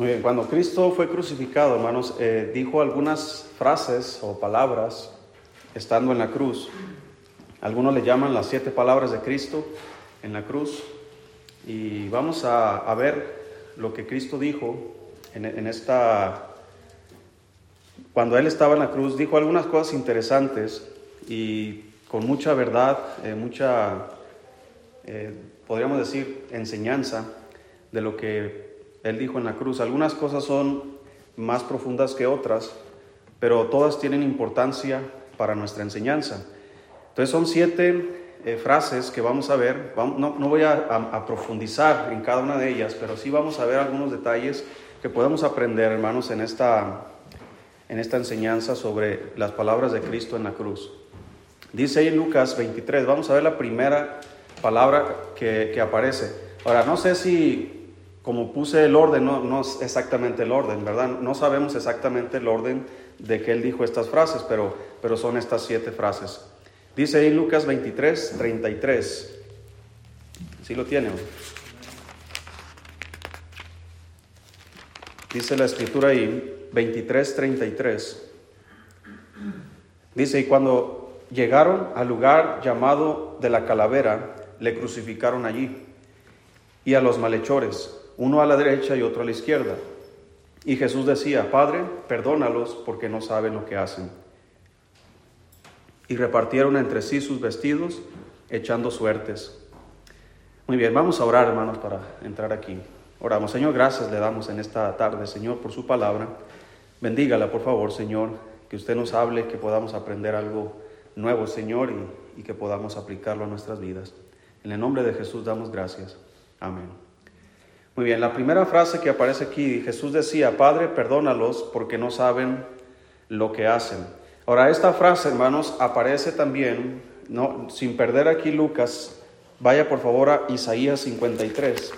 Muy bien, cuando Cristo fue crucificado, hermanos, eh, dijo algunas frases o palabras estando en la cruz. Algunos le llaman las siete palabras de Cristo en la cruz. Y vamos a, ver lo que Cristo dijo en, esta... Cuando Él estaba en la cruz, dijo algunas cosas interesantes y con mucha verdad, eh, mucha, eh, podríamos decir, enseñanza de lo que Él dijo en la cruz. Algunas cosas son más profundas que otras, pero todas tienen importancia para nuestra enseñanza. Entonces son siete eh, frases que vamos a ver. no, voy a, profundizar en cada una de ellas, pero sí vamos a ver algunos detalles que podemos aprender, hermanos, en esta, en esta enseñanza sobre las palabras de Cristo en la cruz. Dice ahí en Lucas 23, vamos a ver la primera palabra que, aparece. Ahora, no sé si, como puse el orden, no, es exactamente el orden, ¿verdad? No sabemos exactamente el orden de que él dijo estas frases, pero, pero son estas siete frases. Dice ahí Lucas 23, 33. ¿Sí lo tiene? Dice la escritura ahí, 23, 33. Dice, y cuando llegaron al lugar llamado de la calavera, le crucificaron allí, y a los malhechores, uno a la derecha y otro a la izquierda. Y Jesús decía, Padre, perdónalos porque no saben lo que hacen y repartieron entre sí sus vestidos, echando suertes. Muy bien, vamos a orar, hermanos, para entrar aquí. Oramos, Señor, gracias le damos en esta tarde, Señor, por su palabra. Bendígala, por favor, Señor, que usted nos hable, que podamos aprender algo nuevo, Señor, y, que podamos aplicarlo a nuestras vidas. En el nombre de Jesús damos gracias. Amén. Muy bien, la primera frase que aparece aquí, Jesús decía, Padre, perdónalos porque no saben lo que hacen. Ahora, esta frase, hermanos, aparece también, no, sin perder aquí Lucas, vaya por favor a Isaías 53.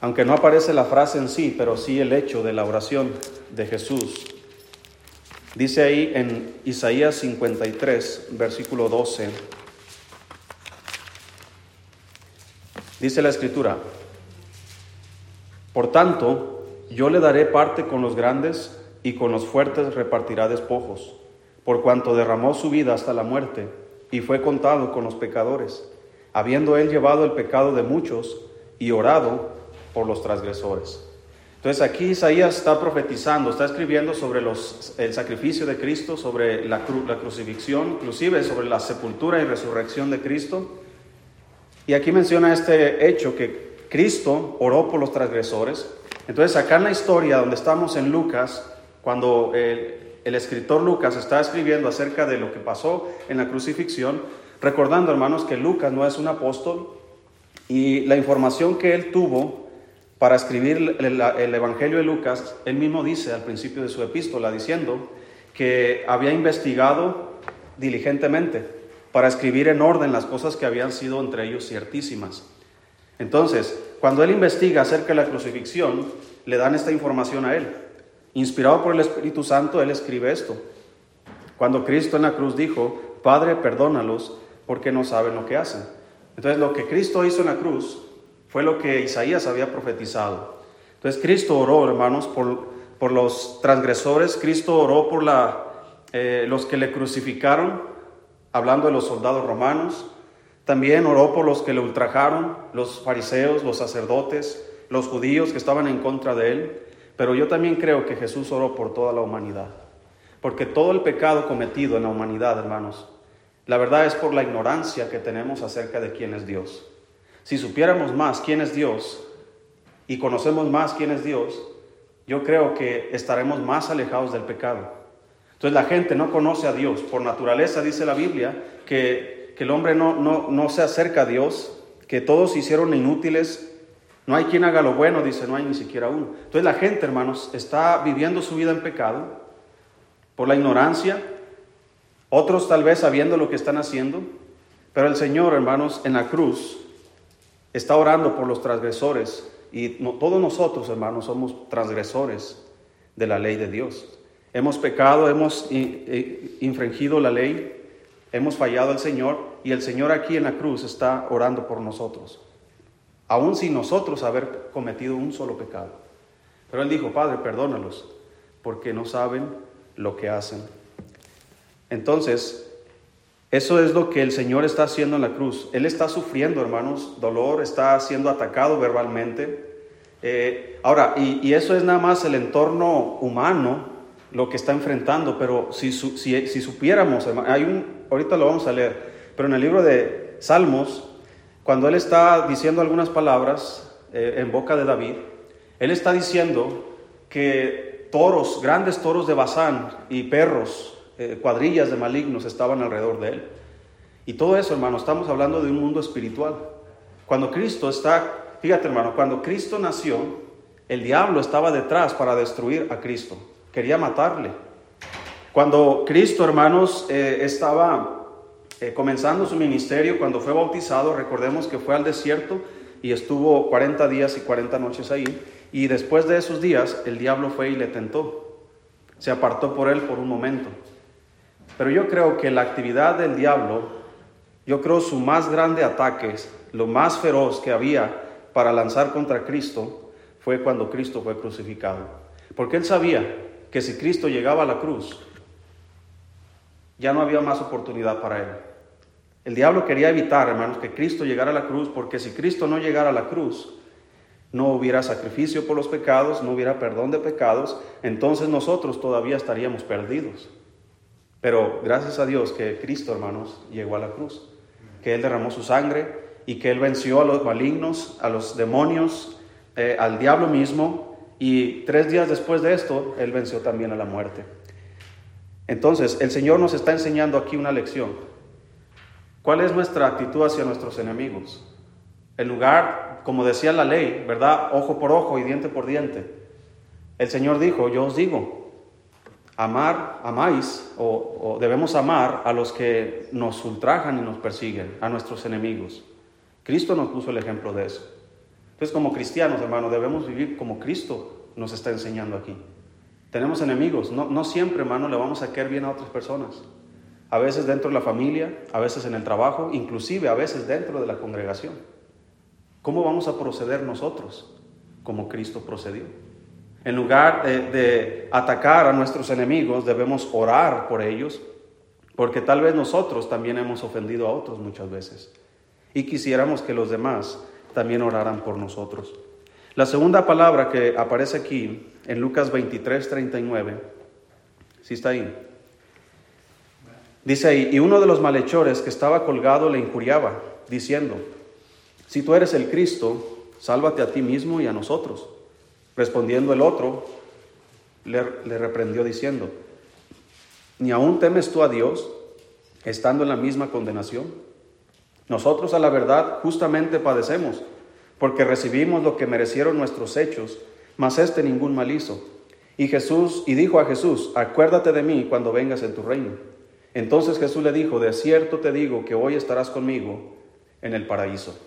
Aunque no aparece la frase en sí, pero sí el hecho de la oración de Jesús. Dice ahí en Isaías 53, versículo 12. Dice la escritura, por tanto, yo le daré parte con los grandes y con los fuertes repartirá despojos, por cuanto derramó su vida hasta la muerte y fue contado con los pecadores, habiendo él llevado el pecado de muchos y orado por los transgresores. Entonces aquí Isaías está profetizando, está escribiendo sobre los, el sacrificio de Cristo, sobre la, la crucifixión, inclusive sobre la sepultura y resurrección de Cristo. Y aquí menciona este hecho que Cristo oró por los transgresores. Entonces acá en la historia donde estamos en Lucas, cuando el, escritor Lucas está escribiendo acerca de lo que pasó en la crucifixión, recordando hermanos que Lucas no es un apóstol y la información que él tuvo para escribir el, el, Evangelio de Lucas, él mismo dice al principio de su epístola, diciendo que había investigado diligentemente para escribir en orden las cosas que habían sido entre ellos ciertísimas. Entonces, cuando él investiga acerca de la crucifixión, le dan esta información a él. Inspirado por el Espíritu Santo, él escribe esto. Cuando Cristo en la cruz dijo, Padre, perdónalos porque no saben lo que hacen. Entonces lo que Cristo hizo en la cruz fue lo que Isaías había profetizado. Entonces Cristo oró, hermanos, por, por los transgresores, Cristo oró por la, eh, los que le crucificaron, hablando de los soldados romanos, también oró por los que le ultrajaron, los fariseos, los sacerdotes, los judíos que estaban en contra de él. Pero yo también creo que Jesús oró por toda la humanidad. Porque todo el pecado cometido en la humanidad, hermanos, la verdad es por la ignorancia que tenemos acerca de quién es Dios. Si supiéramos más quién es Dios y conocemos más quién es Dios, yo creo que estaremos más alejados del pecado. Entonces la gente no conoce a Dios. Por naturaleza dice la Biblia que, que el hombre no, no, no se acerca a Dios, que todos se hicieron inútiles no hay quien haga lo bueno, dice, no hay ni siquiera uno. Entonces la gente, hermanos, está viviendo su vida en pecado por la ignorancia, otros tal vez sabiendo lo que están haciendo, pero el Señor, hermanos, en la cruz está orando por los transgresores y todos nosotros, hermanos, somos transgresores de la ley de Dios. Hemos pecado, hemos infringido la ley, hemos fallado al Señor y el Señor aquí en la cruz está orando por nosotros. aun sin nosotros haber cometido un solo pecado. Pero él dijo, Padre, perdónalos, porque no saben lo que hacen. Entonces, eso es lo que el Señor está haciendo en la cruz. Él está sufriendo, hermanos, dolor, está siendo atacado verbalmente. Eh, ahora, y, eso es nada más el entorno humano, lo que está enfrentando, pero si, si, supiéramos, hay un, ahorita lo vamos a leer, pero en el libro de Salmos, cuando él está diciendo algunas palabras eh, en boca de David, él está diciendo que toros, grandes toros de Bazán y perros, eh, cuadrillas de malignos estaban alrededor de él. Y todo eso, hermano, estamos hablando de un mundo espiritual. Cuando Cristo está, fíjate hermano, cuando Cristo nació, el diablo estaba detrás para destruir a Cristo, quería matarle. Cuando Cristo, hermanos, eh, estaba eh, comenzando su ministerio, cuando fue bautizado, recordemos que fue al desierto y estuvo 40 días y 40 noches ahí, y después de esos días el diablo fue y le tentó, se apartó por él por un momento. Pero yo creo que la actividad del diablo, yo creo su más grande ataque, lo más feroz que había para lanzar contra Cristo, fue cuando Cristo fue crucificado. Porque él sabía que si Cristo llegaba a la cruz, ya no había más oportunidad para él. El diablo quería evitar, hermanos, que Cristo llegara a la cruz, porque si Cristo no llegara a la cruz, no hubiera sacrificio por los pecados, no hubiera perdón de pecados, entonces nosotros todavía estaríamos perdidos. Pero gracias a Dios que Cristo, hermanos, llegó a la cruz, que Él derramó su sangre y que Él venció a los malignos, a los demonios, eh, al diablo mismo, y tres días después de esto, Él venció también a la muerte. Entonces, el Señor nos está enseñando aquí una lección. ¿Cuál es nuestra actitud hacia nuestros enemigos? En lugar, como decía la ley, ¿verdad? Ojo por ojo y diente por diente. El Señor dijo, yo os digo, amar, amáis, o, debemos amar a los que nos ultrajan y nos persiguen, a nuestros enemigos. Cristo nos puso el ejemplo de eso. Entonces, como cristianos, hermanos, debemos vivir como Cristo nos está enseñando aquí. Tenemos enemigos. No, no siempre, hermano, le vamos a querer bien a otras personas. A veces dentro de la familia, a veces en el trabajo, inclusive a veces dentro de la congregación. ¿Cómo vamos a proceder nosotros como Cristo procedió? En lugar de, de, atacar a nuestros enemigos, debemos orar por ellos, porque tal vez nosotros también hemos ofendido a otros muchas veces. Y quisiéramos que los demás también oraran por nosotros. La segunda palabra que aparece aquí en Lucas 23, 39, ¿sí está ahí? Dice ahí, y uno de los malhechores que estaba colgado le injuriaba, diciendo, si tú eres el Cristo, sálvate a ti mismo y a nosotros. Respondiendo el otro, le, le reprendió diciendo, ¿ni aún temes tú a Dios, estando en la misma condenación? Nosotros a la verdad justamente padecemos porque recibimos lo que merecieron nuestros hechos, mas este ningún mal hizo. Y Jesús, y dijo a Jesús, acuérdate de mí cuando vengas en tu reino. Entonces Jesús le dijo, de cierto te digo que hoy estarás conmigo en el paraíso.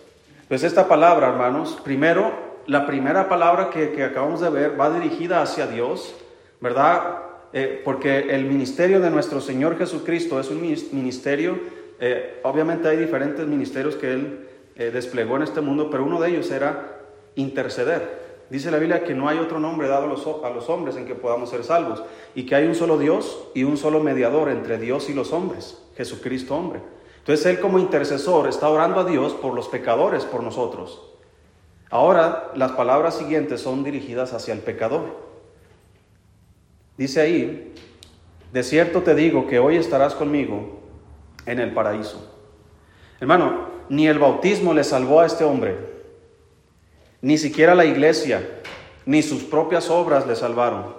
Pues esta palabra, hermanos, primero, la primera palabra que, acabamos de ver va dirigida hacia Dios, ¿verdad? Eh, porque el ministerio de nuestro Señor Jesucristo es un ministerio, eh, obviamente hay diferentes ministerios que Él eh, desplegó en este mundo, pero uno de ellos era interceder. Dice la Biblia que no hay otro nombre dado a los, a los hombres en que podamos ser salvos y que hay un solo Dios y un solo mediador entre Dios y los hombres, Jesucristo hombre. Entonces Él como intercesor está orando a Dios por los pecadores, por nosotros. Ahora las palabras siguientes son dirigidas hacia el pecador. Dice ahí, de cierto te digo que hoy estarás conmigo en el paraíso. Hermano, ni el bautismo le salvó a este hombre, ni siquiera la iglesia, ni sus propias obras le salvaron.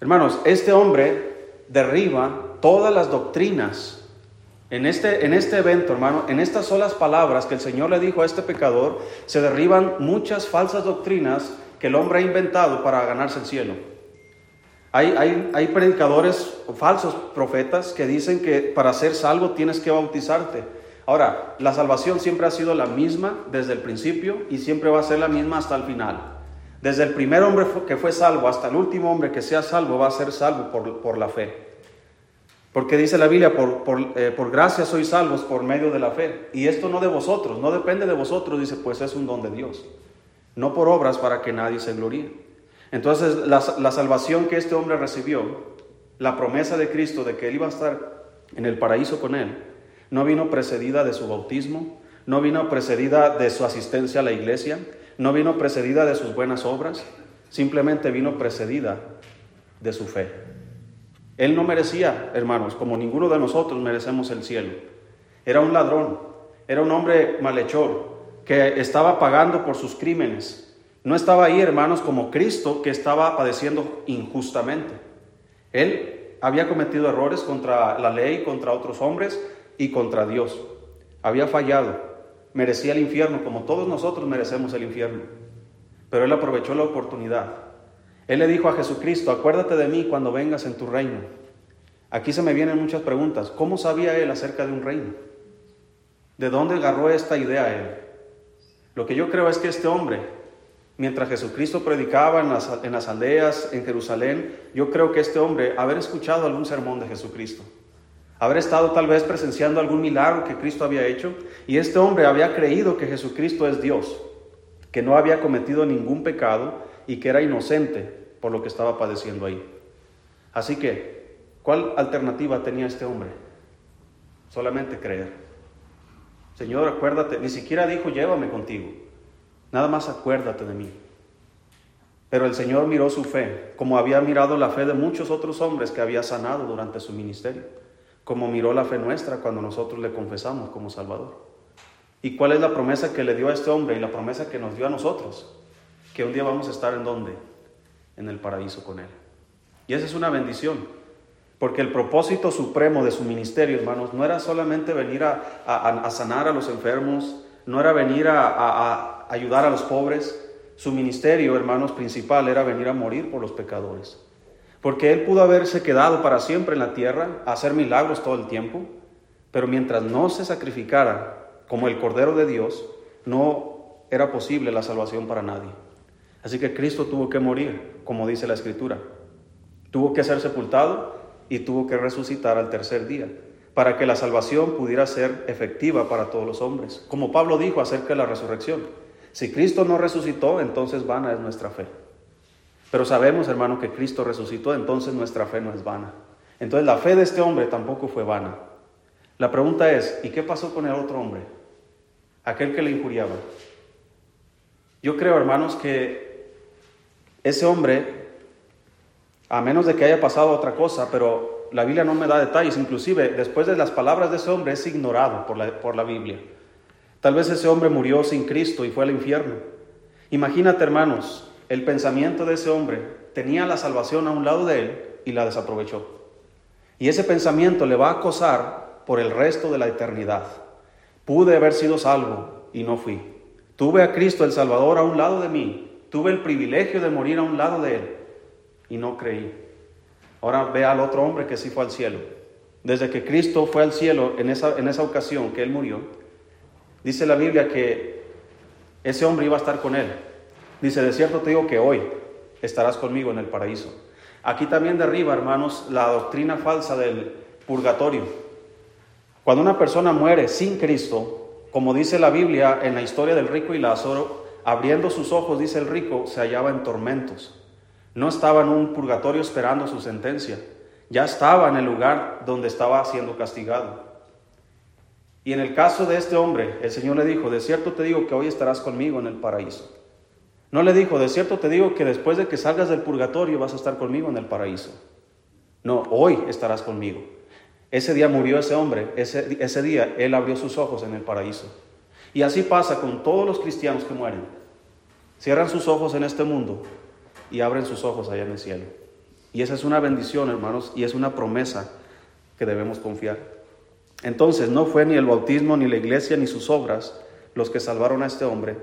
Hermanos, este hombre derriba todas las doctrinas. En este, en este evento, hermano, en estas solas palabras que el Señor le dijo a este pecador, se derriban muchas falsas doctrinas que el hombre ha inventado para ganarse el cielo. Hay, hay, predicadores falsos profetas que dicen que para ser salvo tienes que bautizarte. Ahora, la salvación siempre ha sido la misma desde el principio y siempre va a ser la misma hasta el final. Desde el primer hombre que fue salvo hasta el último hombre que sea salvo va a ser salvo por, la fe. Porque dice la Biblia, por, por, eh, por, gracia sois salvos por medio de la fe. Y esto no de vosotros, no depende de vosotros, dice, pues es un don de Dios. No por obras para que nadie se gloríe. Entonces la, la salvación que este hombre recibió, la promesa de Cristo de que él iba a estar en el paraíso con él, no vino precedida de su bautismo, no vino precedida de su asistencia a la iglesia, no vino precedida de sus buenas obras, simplemente vino precedida de su fe. Él no merecía, hermanos, como ninguno de nosotros merecemos el cielo. Era un ladrón, era un hombre malhechor que estaba pagando por sus crímenes. No estaba ahí, hermanos, como Cristo que estaba padeciendo injustamente. Él había cometido errores contra la ley, contra otros hombres y contra Dios. Había fallado, merecía el infierno como todos nosotros merecemos el infierno. Pero él aprovechó la oportunidad él le dijo a Jesucristo, acuérdate de mí cuando vengas en tu reino. Aquí se me vienen muchas preguntas. ¿Cómo sabía él acerca de un reino? ¿De dónde agarró esta idea él? Lo que yo creo es que este hombre, mientras Jesucristo predicaba en las, en las aldeas, en Jerusalén, yo creo que este hombre, haber escuchado algún sermón de Jesucristo, haber estado tal vez presenciando algún milagro que Cristo había hecho, y este hombre había creído que Jesucristo es Dios, que no había cometido ningún pecado y que era inocente por lo que estaba padeciendo ahí. Así que, ¿cuál alternativa tenía este hombre? Solamente creer. Señor, acuérdate, ni siquiera dijo, llévame contigo. Nada más acuérdate de mí. Pero el Señor miró su fe, como había mirado la fe de muchos otros hombres que había sanado durante su ministerio, como miró la fe nuestra cuando nosotros le confesamos como Salvador. ¿Y cuál es la promesa que le dio a este hombre y la promesa que nos dio a nosotros? que un día vamos a estar en dónde? En el paraíso con Él. Y esa es una bendición, porque el propósito supremo de su ministerio, hermanos, no era solamente venir a, sanar a los enfermos, no era venir ayudar a los pobres, su ministerio, hermanos, principal era venir a morir por los pecadores. Porque Él pudo haberse quedado para siempre en la tierra, hacer milagros todo el tiempo, pero mientras no se sacrificara como el Cordero de Dios, no era posible la salvación para nadie. Así que Cristo tuvo que morir, como dice la Escritura. Tuvo que ser sepultado y tuvo que resucitar al tercer día, para que la salvación pudiera ser efectiva para todos los hombres. Como Pablo dijo acerca de la resurrección, si Cristo no resucitó, entonces vana es nuestra fe. Pero sabemos, hermano, que Cristo resucitó, entonces nuestra fe no es vana. Entonces la fe de este hombre tampoco fue vana. La pregunta es, ¿y qué pasó con el otro hombre? Aquel que le injuriaba. Yo creo, hermanos, que ese hombre, a menos de que haya pasado otra cosa, pero la Biblia no me da detalles, inclusive después de las palabras de ese hombre es ignorado por la, por la Biblia. Tal vez ese hombre murió sin Cristo y fue al infierno. Imagínate, hermanos, el pensamiento de ese hombre tenía la salvación a un lado de él y la desaprovechó. Y ese pensamiento le va a acosar por el resto de la eternidad. Pude haber sido salvo y no fui. Tuve a Cristo el Salvador a un lado de mí Tuve el privilegio de morir a un lado de él y no creí. Ahora ve al otro hombre que sí fue al cielo. Desde que Cristo fue al cielo en esa, en esa ocasión que él murió, dice la Biblia que ese hombre iba a estar con él. Dice, de cierto te digo que hoy estarás conmigo en el paraíso. Aquí también derriba, hermanos, la doctrina falsa del purgatorio. Cuando una persona muere sin Cristo, como dice la Biblia en la historia del rico y Lázaro, Abriendo sus ojos, dice el rico, se hallaba en tormentos. No estaba en un purgatorio esperando su sentencia. Ya estaba en el lugar donde estaba siendo castigado. Y en el caso de este hombre, el Señor le dijo, de cierto te digo que hoy estarás conmigo en el paraíso. No le dijo, de cierto te digo que después de que salgas del purgatorio vas a estar conmigo en el paraíso. No, hoy estarás conmigo. Ese día murió ese hombre, ese, ese día él abrió sus ojos en el paraíso. Y así pasa con todos los cristianos que mueren. Cierran sus ojos en este mundo y abren sus ojos allá en el cielo. Y esa es una bendición, hermanos, y es una promesa que debemos confiar. Entonces, no fue ni el bautismo, ni la iglesia, ni sus obras los que salvaron a este hombre,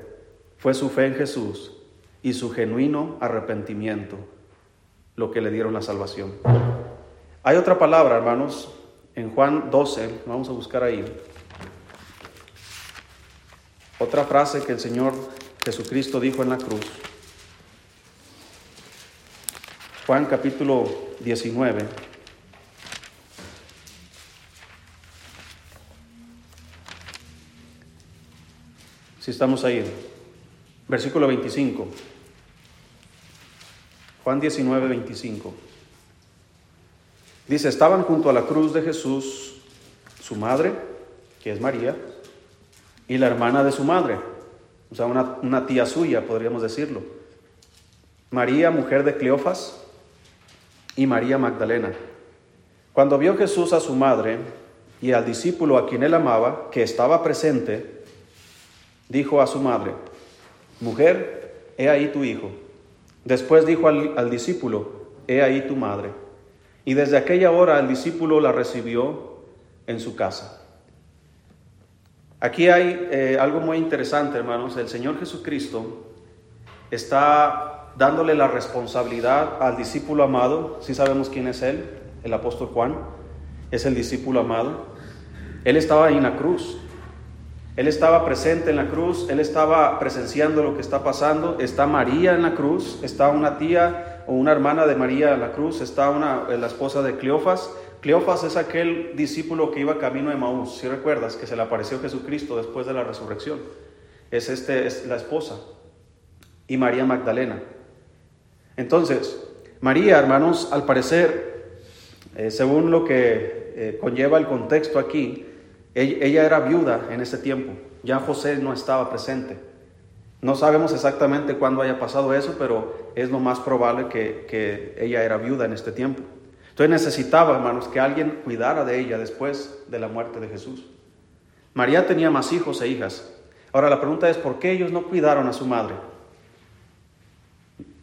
fue su fe en Jesús y su genuino arrepentimiento lo que le dieron la salvación. Hay otra palabra, hermanos, en Juan 12, vamos a buscar ahí. Otra frase que el Señor Jesucristo dijo en la cruz. Juan capítulo 19. Si estamos ahí. Versículo 25. Juan 19, 25. Dice, estaban junto a la cruz de Jesús su madre, que es María, y la hermana de su madre, o sea, una, una tía suya, podríamos decirlo. María, mujer de Cleofas, y María Magdalena. Cuando vio Jesús a su madre y al discípulo a quien él amaba, que estaba presente, dijo a su madre, Mujer, he ahí tu hijo. Después dijo al, discípulo, He ahí tu madre. Y desde aquella hora el discípulo la recibió en su casa. Aquí hay eh, algo muy interesante, hermanos. El Señor Jesucristo está dándole la responsabilidad al discípulo amado. Si sabemos quién es él, el apóstol Juan, es el discípulo amado. Él estaba en la cruz. Él estaba presente en la cruz, él estaba presenciando lo que está pasando. Está María en la cruz, está una tía o una hermana de María en la cruz, está una, la esposa de Cleofas. Cleofas es aquel discípulo que iba camino de Maús, si recuerdas, que se le apareció Jesucristo después de la resurrección. Es, este, es la esposa. Y María Magdalena. Entonces, María, hermanos, al parecer, eh, según lo que eh, conlleva el contexto aquí, ella, era viuda en ese tiempo, ya José no estaba presente. No sabemos exactamente cuándo haya pasado eso, pero es lo más probable que, que ella era viuda en este tiempo. Entonces necesitaba, hermanos, que alguien cuidara de ella después de la muerte de Jesús. María tenía más hijos e hijas. Ahora la pregunta es, ¿por qué ellos no cuidaron a su madre?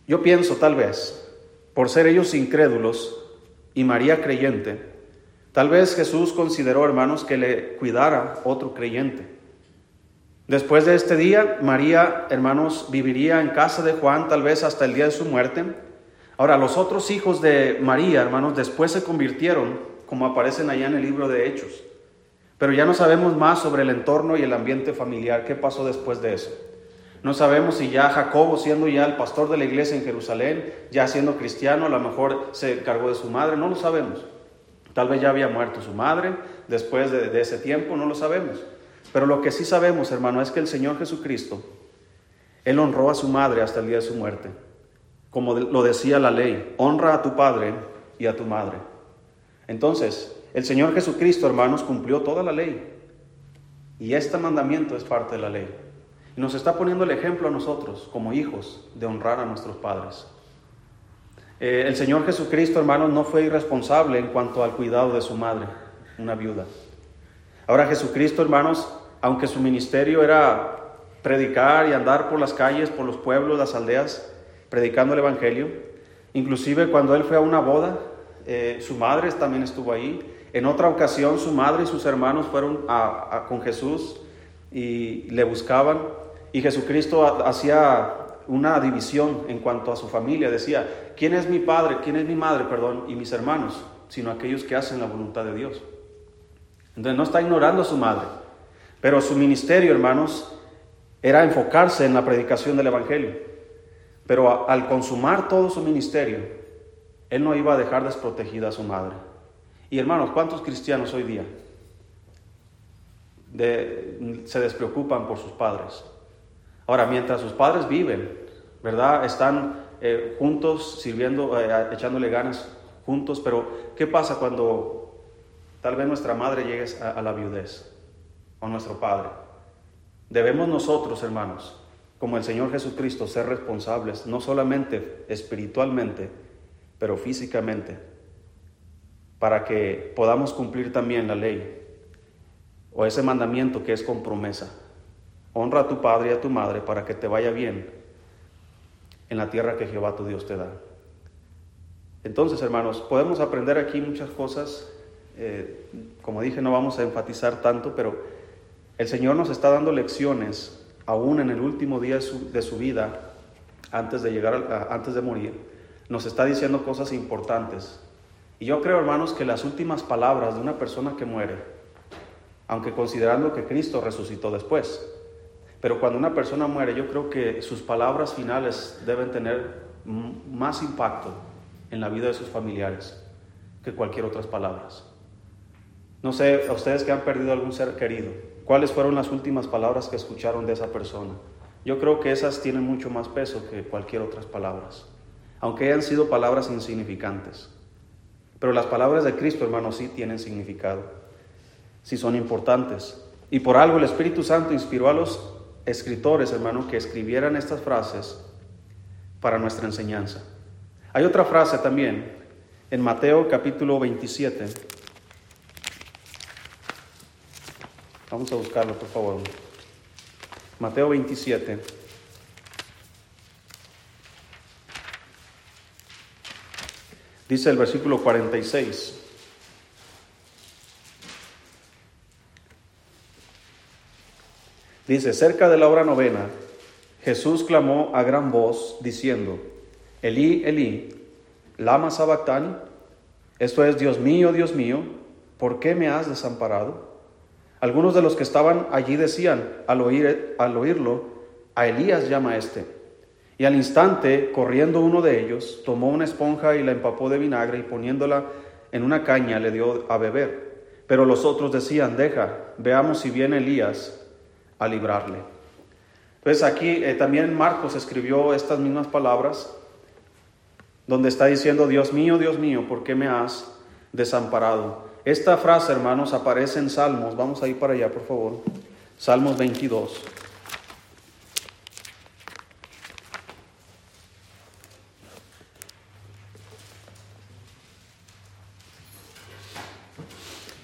Yo pienso tal vez, por ser ellos incrédulos y María creyente, Tal vez Jesús consideró, hermanos, que le cuidara otro creyente. Después de este día, María, hermanos, viviría en casa de Juan tal vez hasta el día de su muerte. Ahora, los otros hijos de María, hermanos, después se convirtieron, como aparecen allá en el libro de Hechos. Pero ya no sabemos más sobre el entorno y el ambiente familiar. ¿Qué pasó después de eso? No sabemos si ya Jacobo, siendo ya el pastor de la iglesia en Jerusalén, ya siendo cristiano, a lo mejor se cargó de su madre. No lo sabemos. Tal vez ya había muerto su madre después de, ese tiempo, no lo sabemos. Pero lo que sí sabemos, hermano, es que el Señor Jesucristo, Él honró a su madre hasta el día de su muerte. Como lo decía la ley, honra a tu padre y a tu madre. Entonces, el Señor Jesucristo, hermanos, cumplió toda la ley. Y este mandamiento es parte de la ley. Y nos está poniendo el ejemplo a nosotros, como hijos, de honrar a nuestros padres. Eh, el Señor Jesucristo, hermanos, no fue irresponsable en cuanto al cuidado de su madre, una viuda. Ahora Jesucristo, hermanos, aunque su ministerio era predicar y andar por las calles, por los pueblos, las aldeas, predicando el Evangelio, inclusive cuando él fue a una boda, eh, su madre también estuvo ahí. En otra ocasión su madre y sus hermanos fueron con Jesús y le buscaban y Jesucristo hacía una división en cuanto a su familia. Decía, ¿quién es mi padre? ¿Quién es mi madre? Perdón, y mis hermanos, sino aquellos que hacen la voluntad de Dios. Entonces no está ignorando a su madre, pero su ministerio, hermanos, era enfocarse en la predicación del Evangelio. Pero al consumar todo su ministerio, él no iba a dejar desprotegida a su madre. Y hermanos, ¿cuántos cristianos hoy día se despreocupan por sus padres? Ahora, mientras sus padres viven, ¿verdad? Están eh, juntos, sirviendo, eh, echándole ganas juntos, pero ¿qué pasa cuando tal vez nuestra madre llegue a, la viudez o nuestro padre? Debemos nosotros, hermanos, como el Señor Jesucristo, ser responsables, no solamente espiritualmente, pero físicamente, para que podamos cumplir también la ley o ese mandamiento que es con promesa. Honra a tu padre y a tu madre para que te vaya bien en la tierra que Jehová tu Dios te da. Entonces, hermanos, podemos aprender aquí muchas cosas. Eh, como dije, no vamos a enfatizar tanto, pero el Señor nos está dando lecciones aún en el último día de su, vida, antes de llegar, antes de morir. Nos está diciendo cosas importantes. Y yo creo, hermanos, que las últimas palabras de una persona que muere, aunque considerando que Cristo resucitó después, pero cuando una persona muere, yo creo que sus palabras finales deben tener más impacto en la vida de sus familiares que cualquier otras palabras. No sé, a ustedes que han perdido algún ser querido, cuáles fueron las últimas palabras que escucharon de esa persona. Yo creo que esas tienen mucho más peso que cualquier otras palabras, aunque hayan sido palabras insignificantes. Pero las palabras de Cristo, hermanos, sí tienen significado, sí son importantes. Y por algo el Espíritu Santo inspiró a los escritores, hermano, que escribieran estas frases para nuestra enseñanza. Hay otra frase también en Mateo capítulo 27. Vamos a buscarlo, por favor. Mateo 27. Dice el versículo 46. Dice, cerca de la hora novena, Jesús clamó a gran voz diciendo, Elí, Elí, lama sabactani, esto es, Dios mío, Dios mío, ¿por qué me has desamparado? Algunos de los que estaban allí decían, al, oír, al oírlo, a Elías llama este. Y al instante, corriendo uno de ellos, tomó una esponja y la empapó de vinagre y poniéndola en una caña le dio a beber. Pero los otros decían, deja, veamos si viene Elías a librarle. Entonces aquí eh, también Marcos escribió estas mismas palabras, donde está diciendo, Dios mío, Dios mío, ¿por qué me has desamparado? Esta frase, hermanos, aparece en Salmos. Vamos a ir para allá, por favor. Salmos 22.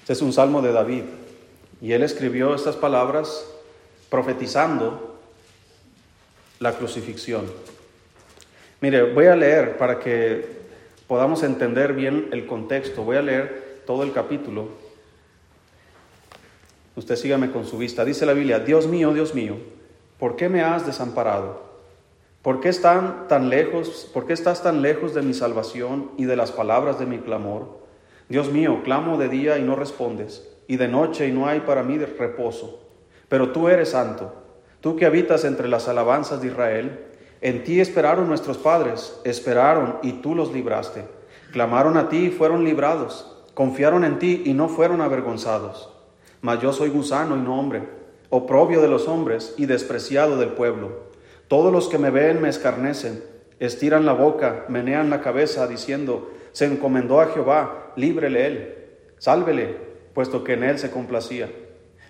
Este es un salmo de David. Y él escribió estas palabras profetizando la crucifixión. Mire, voy a leer para que podamos entender bien el contexto. Voy a leer todo el capítulo. Usted sígame con su vista. Dice la Biblia, Dios mío, Dios mío, ¿por qué me has desamparado? ¿Por qué, están tan lejos, ¿Por qué estás tan lejos de mi salvación y de las palabras de mi clamor? Dios mío, clamo de día y no respondes, y de noche y no hay para mí reposo. Pero tú eres santo, tú que habitas entre las alabanzas de Israel. En ti esperaron nuestros padres, esperaron y tú los libraste. Clamaron a ti y fueron librados. Confiaron en ti y no fueron avergonzados. Mas yo soy gusano y no hombre, oprobio de los hombres y despreciado del pueblo. Todos los que me ven me escarnecen, estiran la boca, menean la cabeza, diciendo, se encomendó a Jehová, líbrele él, sálvele, puesto que en él se complacía.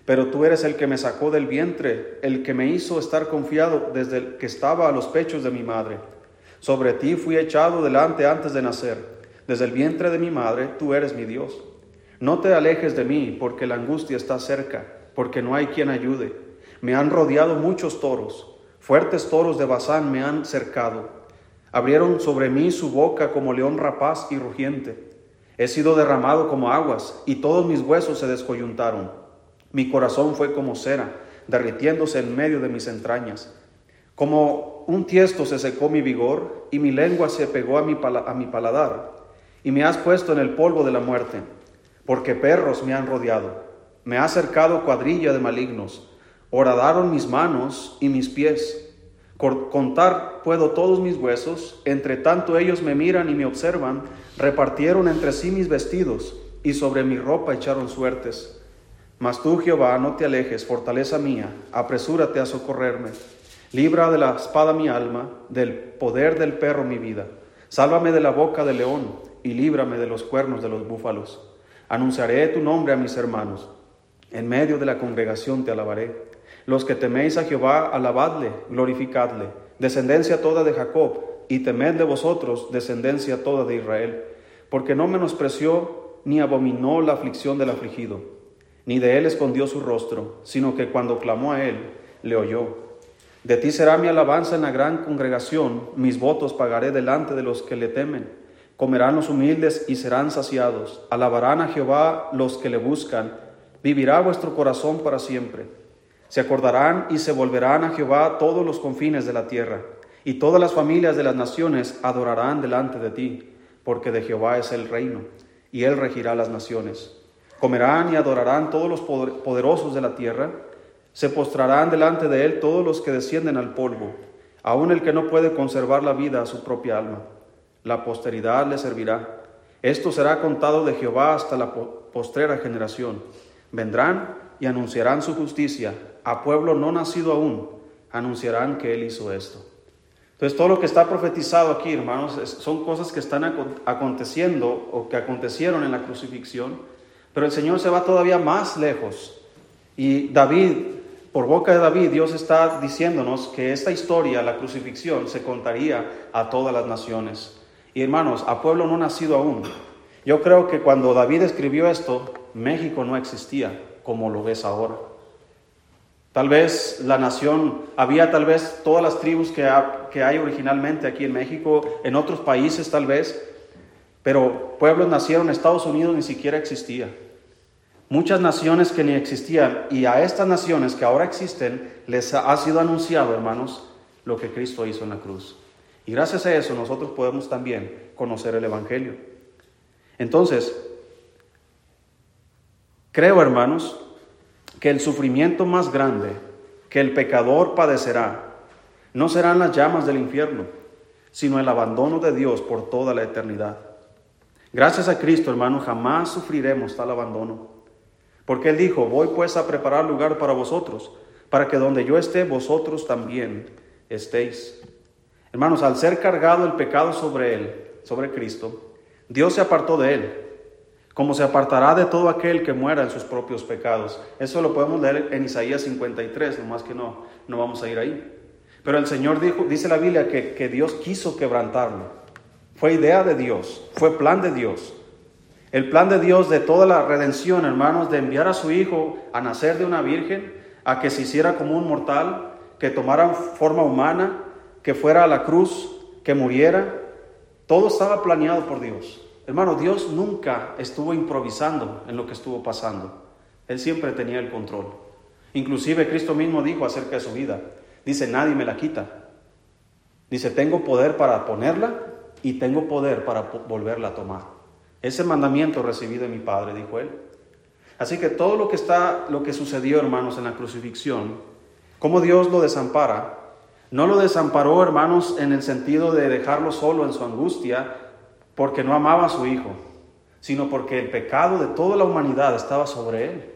Pero tú eres el que me sacó del vientre, el que me hizo estar confiado desde que estaba a los pechos de mi madre. Sobre ti fui echado delante antes de nacer. Desde el vientre de mi madre tú eres mi Dios. No te alejes de mí, porque la angustia está cerca, porque no hay quien ayude. Me han rodeado muchos toros, fuertes toros de Bazán me han cercado. Abrieron sobre mí su boca como león rapaz y rugiente. He sido derramado como aguas, y todos mis huesos se descoyuntaron. Mi corazón fue como cera, derritiéndose en medio de mis entrañas. Como un tiesto se secó mi vigor y mi lengua se pegó a mi, paladar. Y me has puesto en el polvo de la muerte, porque perros me han rodeado. Me ha cercado cuadrilla de malignos. Horadaron mis manos y mis pies. Contar puedo todos mis huesos, entre tanto ellos me miran y me observan, repartieron entre sí mis vestidos y sobre mi ropa echaron suertes. Mas tú, Jehová, no te alejes, fortaleza mía, apresúrate a socorrerme. Libra de la espada mi alma, del poder del perro mi vida. Sálvame de la boca del león y líbrame de los cuernos de los búfalos. Anunciaré tu nombre a mis hermanos. En medio de la congregación te alabaré. Los que teméis a Jehová, alabadle, glorificadle. Descendencia toda de Jacob, y temed de vosotros, descendencia toda de Israel. Porque no menospreció ni abominó la aflicción del afligido ni de él escondió su rostro, sino que cuando clamó a él, le oyó. De ti será mi alabanza en la gran congregación, mis votos pagaré delante de los que le temen. Comerán los humildes y serán saciados. Alabarán a Jehová los que le buscan. Vivirá vuestro corazón para siempre. Se acordarán y se volverán a Jehová todos los confines de la tierra, y todas las familias de las naciones adorarán delante de ti, porque de Jehová es el reino, y él regirá las naciones. Comerán y adorarán todos los poderosos de la tierra, se postrarán delante de él todos los que descienden al polvo, aun el que no puede conservar la vida a su propia alma. La posteridad le servirá. Esto será contado de Jehová hasta la postrera generación. Vendrán y anunciarán su justicia. A pueblo no nacido aún, anunciarán que Él hizo esto. Entonces todo lo que está profetizado aquí, hermanos, son cosas que están aconteciendo o que acontecieron en la crucifixión, pero el Señor se va todavía más lejos. Y David, por boca de David, Dios está diciéndonos que esta historia, la crucifixión, se contaría a todas las naciones. Y hermanos, a pueblo no nacido aún. Yo creo que cuando David escribió esto, México no existía como lo ves ahora. Tal vez la nación, había tal vez todas las tribus que, que hay originalmente aquí en México, en otros países tal vez, pero pueblos nacieron, Estados Unidos ni siquiera existía. Muchas naciones que ni existían y a estas naciones que ahora existen les ha sido anunciado, hermanos, lo que Cristo hizo en la cruz. Y gracias a eso nosotros podemos también conocer el Evangelio. Entonces, creo, hermanos, que el sufrimiento más grande que el pecador padecerá no serán las llamas del infierno, sino el abandono de Dios por toda la eternidad. Gracias a Cristo, hermano, jamás sufriremos tal abandono. Porque Él dijo, voy pues a preparar lugar para vosotros, para que donde yo esté, vosotros también estéis. Hermanos, al ser cargado el pecado sobre Él, sobre Cristo, Dios se apartó de Él como se apartará de todo aquel que muera en sus propios pecados. Eso lo podemos leer en Isaías 53, nomás que no, no vamos a ir ahí. Pero el Señor dice la Biblia que, que Dios quiso quebrantarlo. Fue idea de Dios, fue plan de Dios. El plan de Dios de toda la redención, hermanos, de enviar a su Hijo a nacer de una virgen, a que se hiciera como un mortal, que tomara forma humana, que fuera a la cruz, que muriera, todo estaba planeado por Dios. Hermano, Dios nunca estuvo improvisando en lo que estuvo pasando. Él siempre tenía el control. Inclusive Cristo mismo dijo acerca de su vida, dice, nadie me la quita. Dice, tengo poder para ponerla y tengo poder para volverla a tomar. Ese mandamiento recibí de mi Padre, dijo él. Así que todo lo que está, lo que sucedió, hermanos, en la crucifixión, cómo Dios lo desampara, no lo desamparó, hermanos, en el sentido de dejarlo solo en su angustia, porque no amaba a su hijo, sino porque el pecado de toda la humanidad estaba sobre él.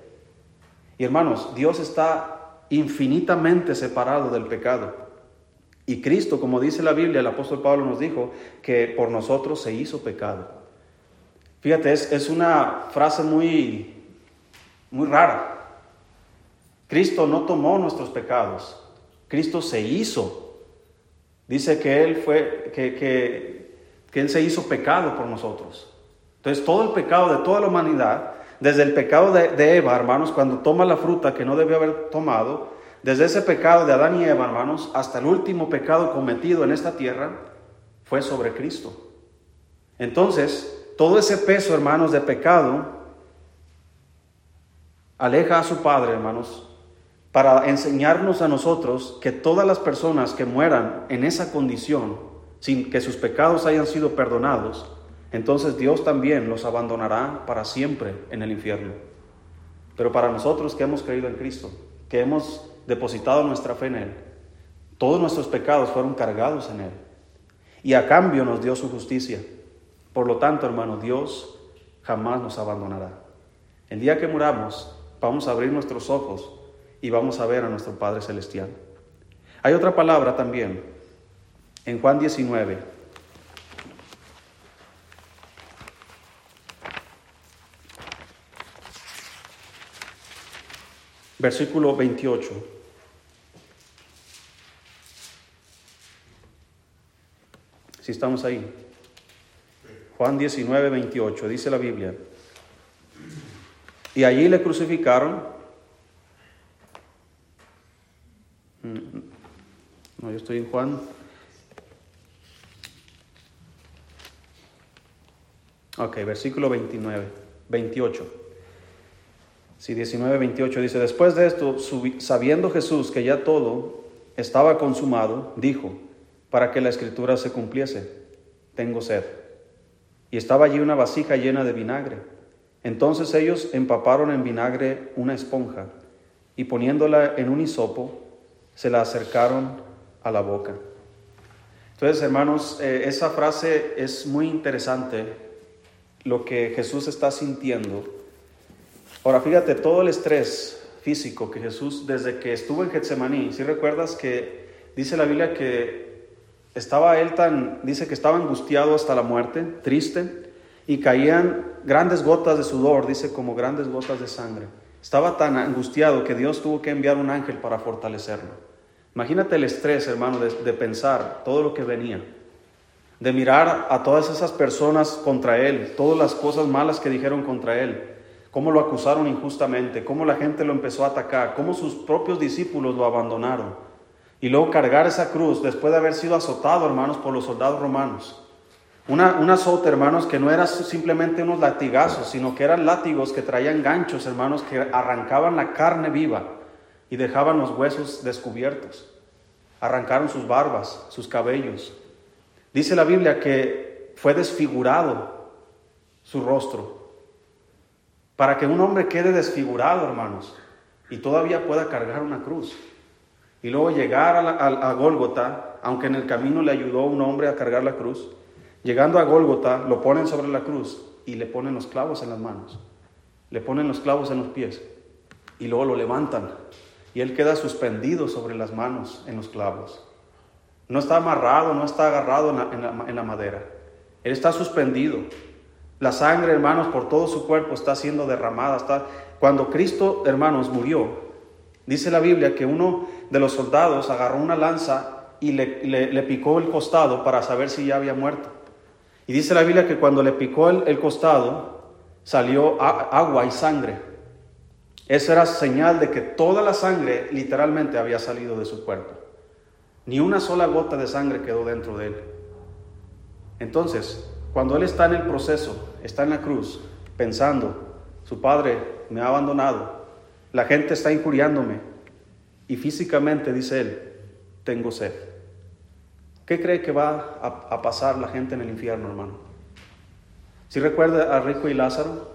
Y hermanos, Dios está infinitamente separado del pecado. Y Cristo, como dice la Biblia, el apóstol Pablo nos dijo que por nosotros se hizo pecado. Fíjate, es, es una frase muy, muy rara. Cristo no tomó nuestros pecados, Cristo se hizo. Dice que Él fue, que, que que Él se hizo pecado por nosotros. Entonces todo el pecado de toda la humanidad, desde el pecado de, Eva, hermanos, cuando toma la fruta que no debió haber tomado, desde ese pecado de Adán y Eva, hermanos, hasta el último pecado cometido en esta tierra, fue sobre Cristo. Entonces, todo ese peso, hermanos, de pecado, aleja a su Padre, hermanos, para enseñarnos a nosotros que todas las personas que mueran en esa condición, sin que sus pecados hayan sido perdonados, entonces Dios también los abandonará para siempre en el infierno. Pero para nosotros que hemos creído en Cristo, que hemos depositado nuestra fe en Él, todos nuestros pecados fueron cargados en Él. Y a cambio nos dio su justicia. Por lo tanto, hermano, Dios jamás nos abandonará. El día que muramos, vamos a abrir nuestros ojos y vamos a ver a nuestro Padre Celestial. Hay otra palabra también en Juan 19. Versículo 28. Si estamos ahí. Juan 19, 28, dice la Biblia. Y allí le crucificaron. Mm, no, yo estoy en Juan Ok, versículo 29, 28. Si 19, 28 dice, después de esto, sabiendo Jesús que ya todo estaba consumado, dijo, para que la escritura se cumpliese, tengo sed. Y estaba allí una vasija llena de vinagre. Entonces ellos empaparon en vinagre una esponja y poniéndola en un hisopo, se la acercaron a la boca. Entonces, hermanos, eh, esa frase es muy interesante lo que Jesús está sintiendo. Ahora fíjate, todo el estrés, físico que Jesús, desde que estuvo en Getsemaní, si recuerdas que dice la Biblia que estaba él tan, dice que estaba angustiado hasta la muerte, triste, y caían grandes gotas de sudor, dice como grandes gotas de sangre. Estaba tan angustiado que Dios tuvo que enviar un ángel para fortalecerlo. Imagínate el estrés, hermano, de, de pensar todo lo que venía de mirar a todas esas personas contra él, todas las cosas malas que dijeron contra él, cómo lo acusaron injustamente, cómo la gente lo empezó a atacar, cómo sus propios discípulos lo abandonaron. Y luego cargar esa cruz después de haber sido azotado, hermanos, por los soldados romanos. Una, un azote, hermanos, que no era simplemente unos latigazos, sino que eran látigos que traían ganchos, hermanos, que arrancaban la carne viva y dejaban los huesos descubiertos. Arrancaron sus barbas, sus cabellos, Dice la Biblia que fue desfigurado su rostro. Para que un hombre quede desfigurado, hermanos, y todavía pueda cargar una cruz. Y luego llegar a, a, Gólgota, aunque en el camino le ayudó un hombre a cargar la cruz, llegando a Gólgota, lo ponen sobre la cruz y le ponen los clavos en las manos, le ponen los clavos en los pies y luego lo levantan y él queda suspendido sobre las manos en los clavos. No está amarrado, no está agarrado en la, madera. Él está suspendido. La sangre, hermanos, por todo su cuerpo está siendo derramada. Está... Cuando Cristo, hermanos, murió, dice la Biblia que uno de los soldados agarró una lanza y le, picó el costado para saber si ya había muerto. Y dice la Biblia que cuando le picó el, el costado, salió agua y sangre. Esa era señal de que toda la sangre literalmente había salido de su cuerpo. Ni una sola gota de sangre quedó dentro de él. Entonces, cuando él está en el proceso, está en la cruz, pensando, su padre me ha abandonado, la gente está injuriándome y físicamente, dice él, tengo sed. ¿Qué cree que va a, pasar la gente en el infierno, hermano? Si recuerda a Rico y Lázaro,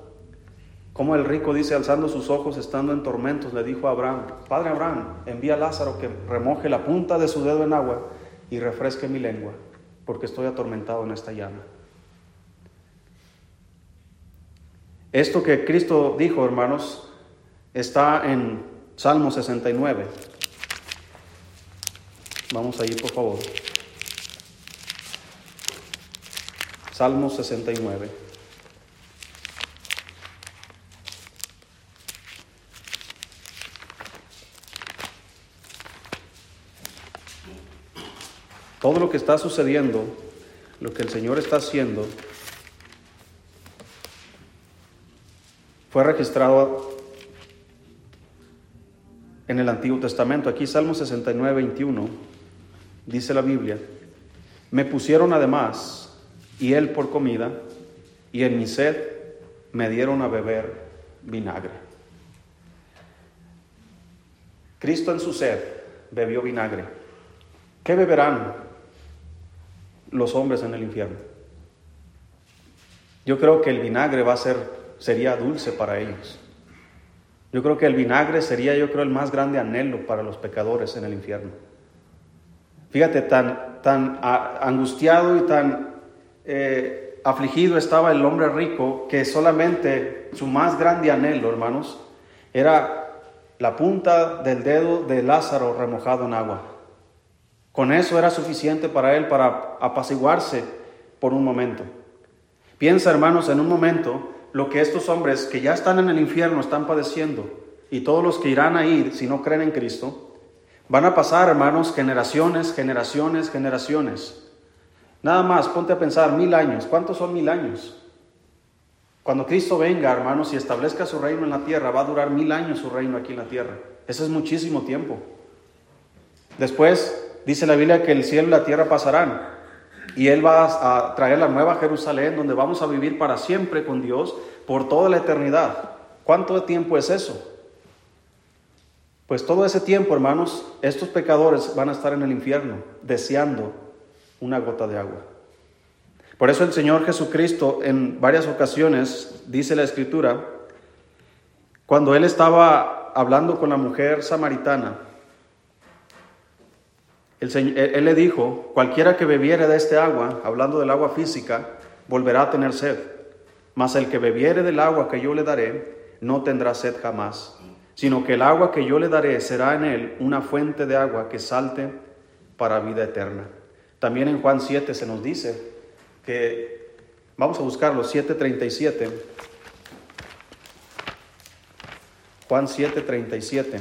como el rico dice, alzando sus ojos, estando en tormentos, le dijo a Abraham, Padre Abraham, envía a Lázaro que remoje la punta de su dedo en agua y refresque mi lengua, porque estoy atormentado en esta llama. Esto que Cristo dijo, hermanos, está en Salmo 69. Vamos allí, por favor. Salmo 69. Todo lo que está sucediendo, lo que el Señor está haciendo, fue registrado en el Antiguo Testamento. Aquí Salmo 69, 21, dice la Biblia, me pusieron además y él por comida, y en mi sed me dieron a beber vinagre. Cristo en su sed bebió vinagre. ¿Qué beberán los hombres en el infierno. Yo creo que el vinagre va a ser, sería dulce para ellos. Yo creo que el vinagre sería, yo creo, el más grande anhelo para los pecadores en el infierno. Fíjate, tan, tan angustiado y tan eh, afligido estaba el hombre rico que solamente su más grande anhelo, hermanos, era la punta del dedo de Lázaro remojado en agua. Con eso era suficiente para él para apaciguarse por un momento. Piensa, hermanos, en un momento lo que estos hombres que ya están en el infierno están padeciendo y todos los que irán a ir si no creen en Cristo, van a pasar, hermanos, generaciones, generaciones, generaciones. Nada más, ponte a pensar, mil años. ¿Cuántos son mil años? Cuando Cristo venga, hermanos, y establezca su reino en la tierra, va a durar mil años su reino aquí en la tierra. Eso es muchísimo tiempo. Después Dice la Biblia que el cielo y la tierra pasarán y Él va a traer la nueva Jerusalén donde vamos a vivir para siempre con Dios por toda la eternidad. ¿Cuánto tiempo es eso? Pues todo ese tiempo, hermanos, estos pecadores van a estar en el infierno deseando una gota de agua. Por eso el Señor Jesucristo en varias ocasiones, dice la Escritura, cuando Él estaba hablando con la mujer samaritana, él, le dijo, cualquiera que bebiere de este agua, hablando del agua física, volverá a tener sed. Mas el que bebiere del agua que yo le daré, no tendrá sed jamás, sino que el agua que yo le daré será en él una fuente de agua que salte para vida eterna. También en Juan 7 se nos dice que, vamos a buscarlo, 7.37. Juan 7:37.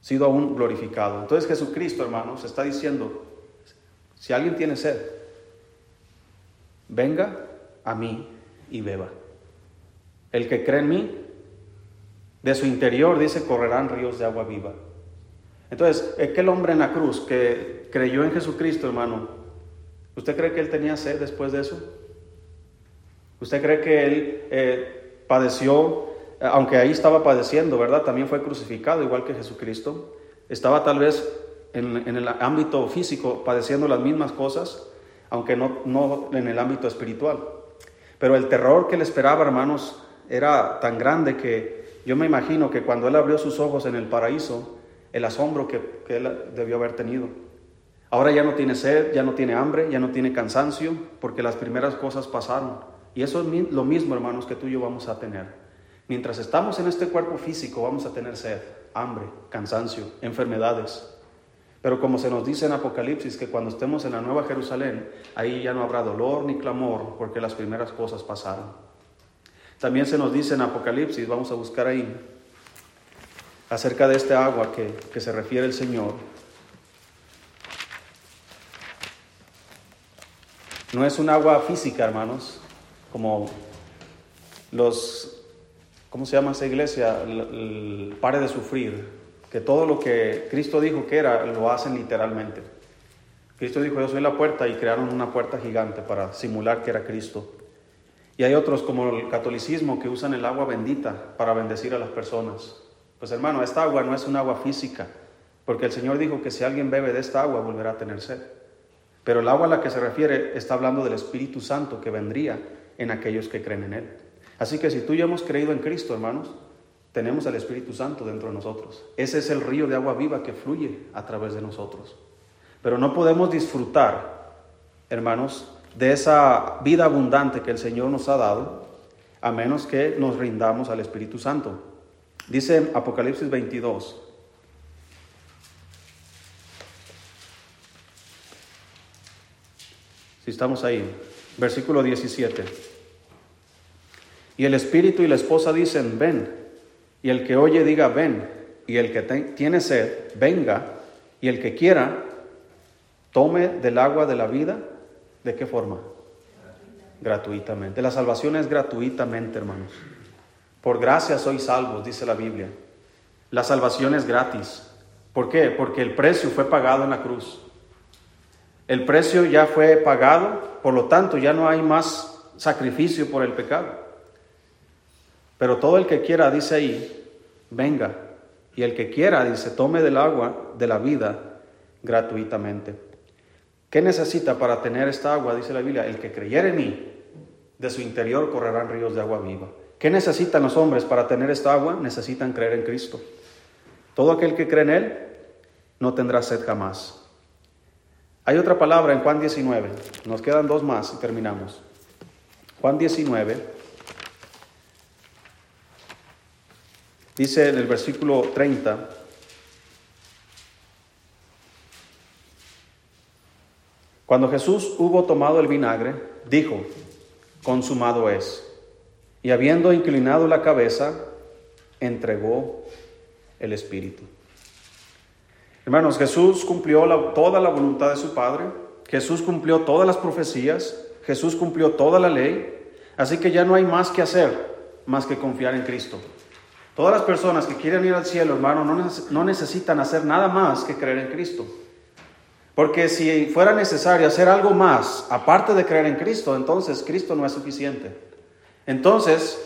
sido aún glorificado. Entonces Jesucristo, hermanos, está diciendo, si alguien tiene sed, venga a mí y beba. El que cree en mí, de su interior, dice, correrán ríos de agua viva. Entonces, aquel hombre en la cruz que creyó en Jesucristo, hermano, ¿Usted cree que él tenía sed después de eso? ¿Usted cree que él eh, padeció, aunque ahí estaba padeciendo, ¿verdad? También fue crucificado igual que Jesucristo. Estaba tal vez en, el ámbito físico padeciendo las mismas cosas, aunque no, no en el ámbito espiritual. Pero el terror que le esperaba, hermanos, era tan grande que yo me imagino que cuando él abrió sus ojos en el paraíso, el asombro que, que él debió haber tenido. Ahora ya no tiene sed, ya no tiene hambre, ya no tiene cansancio, porque las primeras cosas pasaron. Y eso es lo mismo, hermanos, que tú y yo vamos a tener. Mientras estamos en este cuerpo físico, vamos a tener sed, hambre, cansancio, enfermedades. Pero como se nos dice en Apocalipsis, que cuando estemos en la Nueva Jerusalén, ahí ya no habrá dolor ni clamor, porque las primeras cosas pasaron. También se nos dice en Apocalipsis, vamos a buscar ahí, acerca de este agua que, que se refiere el Señor, No es un agua física, hermanos, como los, ¿cómo se llama esa iglesia? Pare de sufrir, que todo lo que Cristo dijo que era, lo hacen literalmente. Cristo dijo, yo soy la puerta y crearon una puerta gigante para simular que era Cristo. Y hay otros como el catolicismo que usan el agua bendita para bendecir a las personas. Pues hermano, esta agua no es un agua física, porque el Señor dijo que si alguien bebe de esta agua volverá a tener sed. Pero el agua a la que se refiere está hablando del Espíritu Santo que vendría en aquellos que creen en Él. Así que si tú ya hemos creído en Cristo, hermanos, tenemos al Espíritu Santo dentro de nosotros. Ese es el río de agua viva que fluye a través de nosotros. Pero no podemos disfrutar, hermanos, de esa vida abundante que el Señor nos ha dado, a menos que nos rindamos al Espíritu Santo. Dice Apocalipsis 22, Si estamos ahí, versículo 17. Y el espíritu y la esposa dicen, ven. Y el que oye diga, ven. Y el que tiene sed, venga. Y el que quiera, tome del agua de la vida. ¿De qué forma? Gratuitamente. La salvación es gratuitamente, hermanos. Por gracia sois salvos, dice la Biblia. La salvación es gratis. ¿Por qué? Porque el precio fue pagado en la cruz. El precio ya fue pagado, por lo tanto ya no hay más sacrificio por el pecado. Pero todo el que quiera, dice ahí, venga. Y el que quiera, dice, tome del agua de la vida gratuitamente. ¿Qué necesita para tener esta agua? Dice la Biblia, el que creyere en mí, de su interior correrán ríos de agua viva. ¿Qué necesitan los hombres para tener esta agua? Necesitan creer en Cristo. Todo aquel que cree en Él no tendrá sed jamás. Hay otra palabra en Juan 19. Nos quedan dos más y terminamos. Juan 19. Dice en el versículo 30. Cuando Jesús hubo tomado el vinagre, dijo, consumado es. Y habiendo inclinado la cabeza, entregó el Espíritu. Hermanos, Jesús cumplió toda la voluntad de su Padre, Jesús cumplió todas las profecías, Jesús cumplió toda la ley, así que ya no hay más que hacer más que confiar en Cristo. Todas las personas que quieren ir al cielo, hermano, no necesitan hacer nada más que creer en Cristo. Porque si fuera necesario hacer algo más, aparte de creer en Cristo, entonces Cristo no es suficiente. Entonces,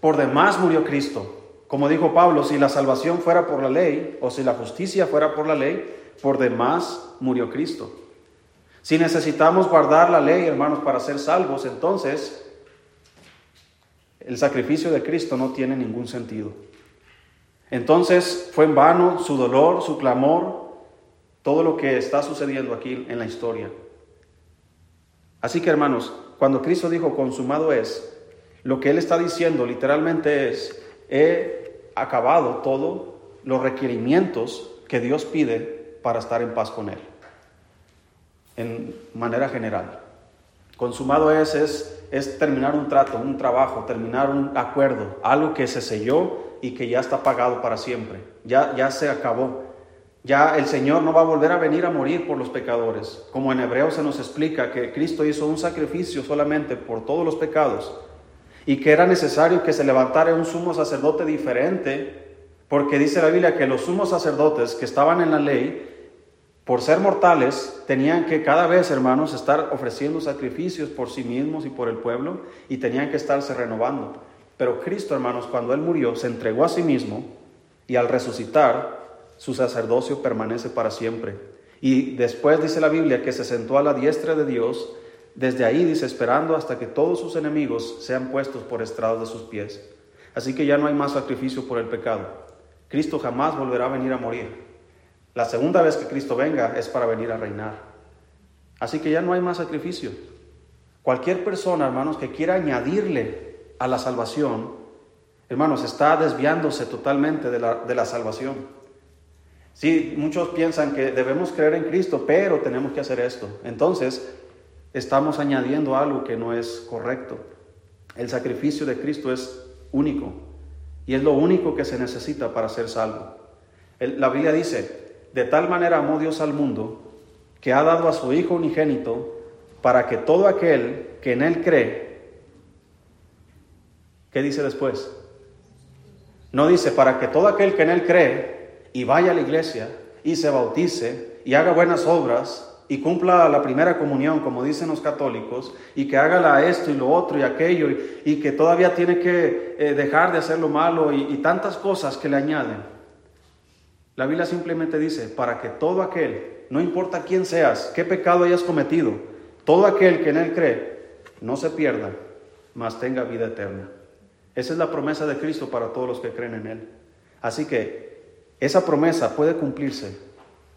por demás murió Cristo. Como dijo Pablo, si la salvación fuera por la ley o si la justicia fuera por la ley, por demás murió Cristo. Si necesitamos guardar la ley, hermanos, para ser salvos, entonces el sacrificio de Cristo no tiene ningún sentido. Entonces fue en vano su dolor, su clamor, todo lo que está sucediendo aquí en la historia. Así que hermanos, cuando Cristo dijo consumado es, lo que Él está diciendo literalmente es, he acabado todos los requerimientos que Dios pide para estar en paz con Él, en manera general. Consumado es, es, es terminar un trato, un trabajo, terminar un acuerdo, algo que se selló y que ya está pagado para siempre, ya, ya se acabó. Ya el Señor no va a volver a venir a morir por los pecadores. Como en Hebreo se nos explica que Cristo hizo un sacrificio solamente por todos los pecados y que era necesario que se levantara un sumo sacerdote diferente, porque dice la Biblia que los sumos sacerdotes que estaban en la ley, por ser mortales, tenían que cada vez, hermanos, estar ofreciendo sacrificios por sí mismos y por el pueblo y tenían que estarse renovando. Pero Cristo, hermanos, cuando Él murió, se entregó a sí mismo y al resucitar, su sacerdocio permanece para siempre. Y después dice la Biblia que se sentó a la diestra de Dios, desde ahí dice, esperando hasta que todos sus enemigos sean puestos por estrados de sus pies. Así que ya no hay más sacrificio por el pecado. Cristo jamás volverá a venir a morir. La segunda vez que Cristo venga es para venir a reinar. Así que ya no hay más sacrificio. Cualquier persona, hermanos, que quiera añadirle a la salvación, hermanos, está desviándose totalmente de la, de la salvación. Sí, muchos piensan que debemos creer en Cristo, pero tenemos que hacer esto. Entonces, estamos añadiendo algo que no es correcto. El sacrificio de Cristo es único y es lo único que se necesita para ser salvo. la Biblia dice, de tal manera amó Dios al mundo que ha dado a su Hijo unigénito para que todo aquel que en Él cree ¿Qué dice después? No dice, para que todo aquel que en Él cree y vaya a la iglesia y se bautice y haga buenas obras y cumpla la primera comunión, como dicen los católicos, y que haga esto y lo otro y aquello, y, que todavía tiene que eh, dejar de hacer lo malo y tantas cosas que le añaden. La Biblia simplemente dice, para que todo aquel, no importa quién seas, qué pecado hayas cometido, todo aquel que en Él cree, no se pierda, mas tenga vida eterna. Esa es la promesa de Cristo para todos los que creen en Él. Así que esa promesa puede cumplirse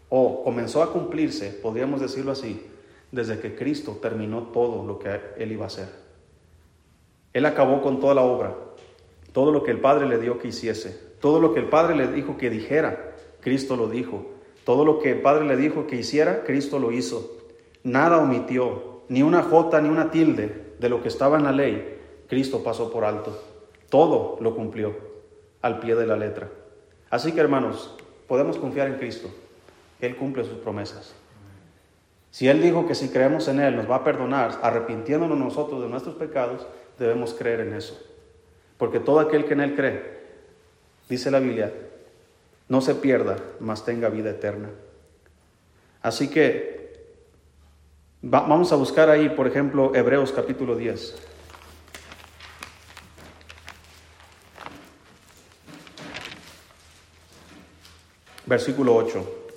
o comenzó a cumplirse, podríamos decirlo así, desde que Cristo terminó todo lo que Él iba a hacer. Él acabó con toda la obra, todo lo que el Padre le dio que hiciese, todo lo que el Padre le dijo que dijera, Cristo lo dijo. Todo lo que el Padre le dijo que hiciera, Cristo lo hizo. Nada omitió, ni una jota ni una tilde de lo que estaba en la ley, Cristo pasó por alto. Todo lo cumplió al pie de la letra. Así que hermanos, podemos confiar en Cristo. Él cumple sus promesas. Si Él dijo que si creemos en Él nos va a perdonar, arrepintiéndonos nosotros de nuestros pecados, debemos creer en eso. Porque todo aquel que en Él cree, dice la Biblia, no se pierda, mas tenga vida eterna. Así que vamos a buscar ahí, por ejemplo, Hebreos capítulo 10. versículo 8.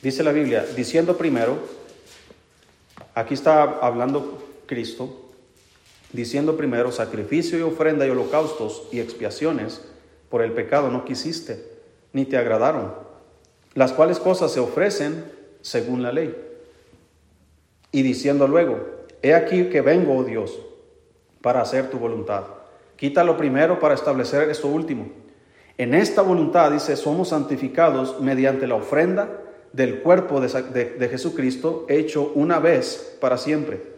Dice la Biblia, diciendo primero, aquí está hablando Cristo, diciendo primero, sacrificio y ofrenda y holocaustos y expiaciones por el pecado no quisiste, ni te agradaron, las cuales cosas se ofrecen según la ley. Y diciendo luego, he aquí que vengo, oh Dios, para hacer tu voluntad. Quítalo primero para establecer esto último. En esta voluntad, dice, somos santificados mediante la ofrenda del cuerpo de, Jesucristo hecho una vez para siempre.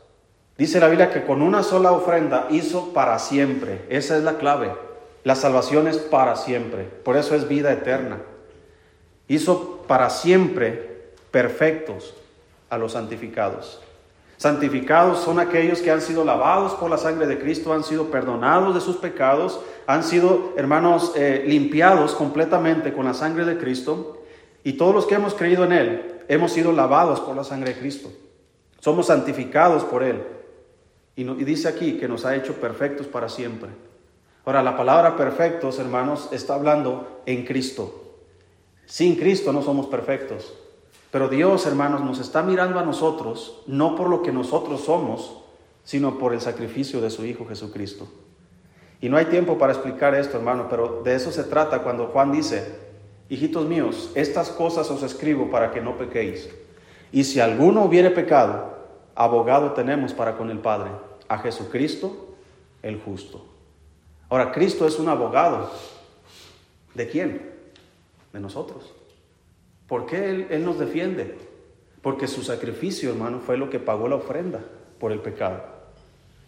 Dice la Biblia que con una sola ofrenda hizo para siempre. Esa es la clave. La salvación es para siempre. Por eso es vida eterna. Hizo para siempre perfectos a los santificados. Santificados son aquellos que han sido lavados por la sangre de Cristo, han sido perdonados de sus pecados, han sido, hermanos, eh, limpiados completamente con la sangre de Cristo. Y todos los que hemos creído en Él, hemos sido lavados por la sangre de Cristo. Somos santificados por Él. Y, dice aquí que nos ha hecho perfectos para siempre. Ahora, la palabra perfectos, hermanos, está hablando en Cristo. Sin Cristo no somos perfectos. Pero Dios, hermanos, nos está mirando a nosotros, no por lo que nosotros somos, sino por el sacrificio de su Hijo Jesucristo. Y no hay tiempo para explicar esto, hermano, pero de eso se trata cuando Juan dice, hijitos míos, estas cosas os escribo para que no pequéis. Y si alguno hubiere pecado, abogado tenemos para con el Padre, a Jesucristo el justo. Ahora, Cristo es un abogado. ¿De quién? De nosotros. ¿Por qué él, nos defiende? Porque su sacrificio, hermano, fue lo que pagó la ofrenda por el pecado.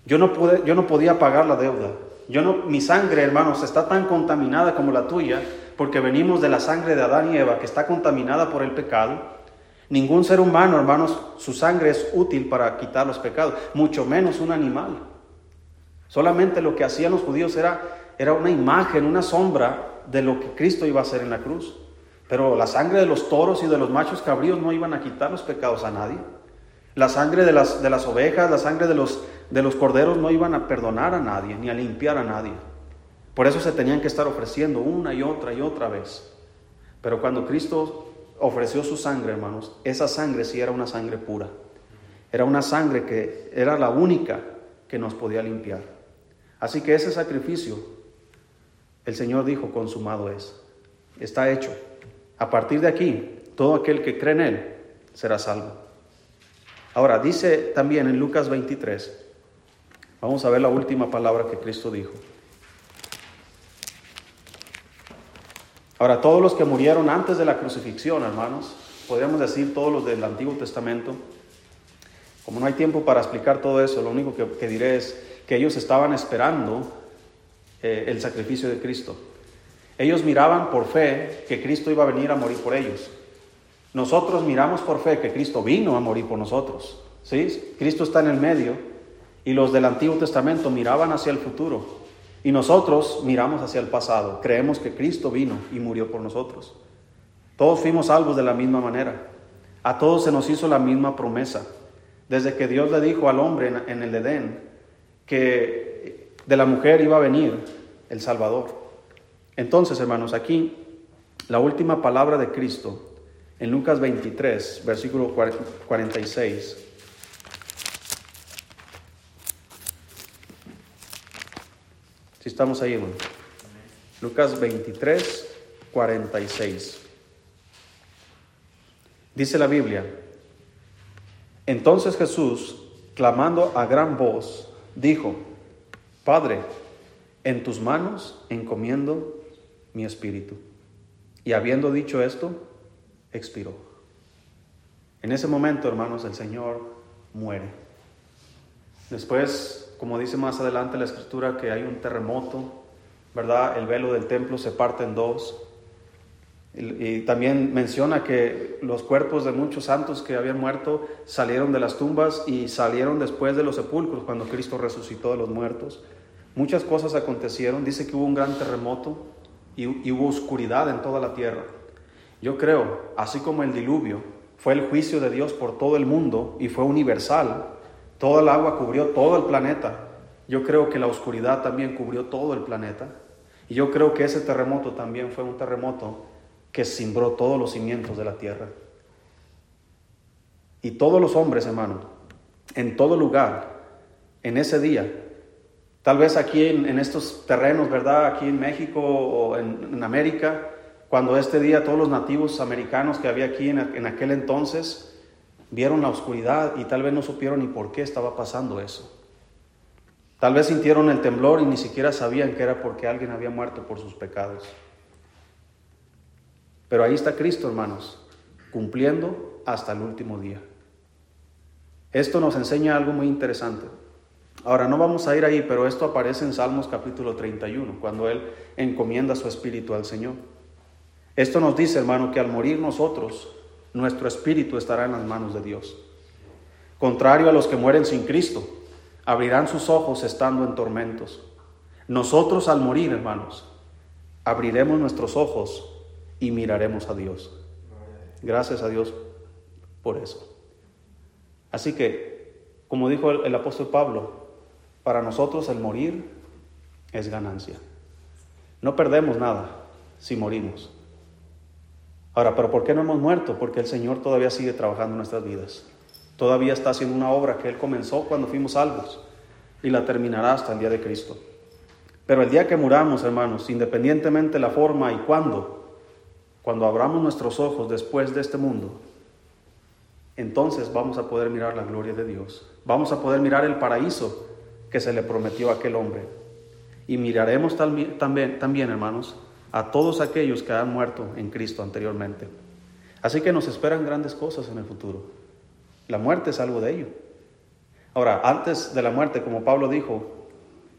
Yo no, pude, yo no podía pagar la deuda. Yo no, mi sangre, hermanos, está tan contaminada como la tuya, porque venimos de la sangre de Adán y Eva, que está contaminada por el pecado. Ningún ser humano, hermanos, su sangre es útil para quitar los pecados, mucho menos un animal. Solamente lo que hacían los judíos era, era una imagen, una sombra de lo que Cristo iba a hacer en la cruz. Pero la sangre de los toros y de los machos cabríos no iban a quitar los pecados a nadie. La sangre de las, de las ovejas, la sangre de los, de los corderos no iban a perdonar a nadie, ni a limpiar a nadie. Por eso se tenían que estar ofreciendo una y otra y otra vez. Pero cuando Cristo ofreció su sangre, hermanos, esa sangre sí era una sangre pura. Era una sangre que era la única que nos podía limpiar. Así que ese sacrificio, el Señor dijo, consumado es. Está hecho. A partir de aquí, todo aquel que cree en Él será salvo. Ahora, dice también en Lucas 23, vamos a ver la última palabra que Cristo dijo. Ahora, todos los que murieron antes de la crucifixión, hermanos, podríamos decir todos los del Antiguo Testamento, como no hay tiempo para explicar todo eso, lo único que, diré es que ellos estaban esperando eh, el sacrificio de Cristo. Ellos miraban por fe que Cristo iba a venir a morir por ellos. Nosotros miramos por fe que Cristo vino a morir por nosotros. ¿Sí? Cristo está en el medio y los del Antiguo Testamento miraban hacia el futuro y nosotros miramos hacia el pasado. Creemos que Cristo vino y murió por nosotros. Todos fuimos salvos de la misma manera. A todos se nos hizo la misma promesa. Desde que Dios le dijo al hombre en el Edén que de la mujer iba a venir el Salvador. Entonces, hermanos, aquí la última palabra de Cristo en Lucas 23, versículo 46. Si estamos ahí, hermano. Lucas 23, 46. Dice la Biblia, entonces Jesús, clamando a gran voz, dijo, Padre, en tus manos encomiendo mi espíritu. Y habiendo dicho esto, expiró. En ese momento, hermanos, el Señor muere. Después, como dice más adelante la escritura, que hay un terremoto, ¿verdad? El velo del templo se parte en dos. Y, también menciona que los cuerpos de muchos santos que habían muerto salieron de las tumbas y salieron después de los sepulcros cuando Cristo resucitó de los muertos. Muchas cosas acontecieron. Dice que hubo un gran terremoto y, hubo oscuridad en toda la tierra. Yo creo, así como el diluvio fue el juicio de Dios por todo el mundo y fue universal, todo el agua cubrió todo el planeta. Yo creo que la oscuridad también cubrió todo el planeta. Y yo creo que ese terremoto también fue un terremoto que cimbró todos los cimientos de la tierra. Y todos los hombres, hermano, en todo lugar, en ese día, Tal vez aquí en, estos terrenos, ¿verdad? Aquí en México o en, América, cuando este día todos los nativos americanos que había aquí en, en aquel entonces vieron la oscuridad y tal vez no supieron ni por qué estaba pasando eso. Tal vez sintieron el temblor y ni siquiera sabían que era porque alguien había muerto por sus pecados. Pero ahí está Cristo, hermanos, cumpliendo hasta el último día. Esto nos enseña algo muy interesante. Ahora, no vamos a ir ahí, pero esto aparece en Salmos capítulo 31, cuando Él encomienda su espíritu al Señor. Esto nos dice, hermano, que al morir nosotros, nuestro espíritu estará en las manos de Dios. Contrario a los que mueren sin Cristo, abrirán sus ojos estando en tormentos. Nosotros al morir, hermanos, abriremos nuestros ojos y miraremos a Dios. Gracias a Dios por eso. Así que, como dijo el, apóstol Pablo, para nosotros el morir es ganancia. No perdemos nada si morimos. Ahora, pero ¿por qué no hemos muerto? Porque el Señor todavía sigue trabajando en nuestras vidas. Todavía está haciendo una obra que Él comenzó cuando fuimos salvos y la terminará hasta el día de Cristo. Pero el día que muramos, hermanos, independientemente de la forma y cuándo, cuando abramos nuestros ojos después de este mundo, entonces vamos a poder mirar la gloria de Dios. Vamos a poder mirar el paraíso que se le prometió a aquel hombre. Y miraremos también, también, hermanos, a todos aquellos que han muerto en Cristo anteriormente. Así que nos esperan grandes cosas en el futuro. La muerte es algo de ello. Ahora, antes de la muerte, como Pablo dijo,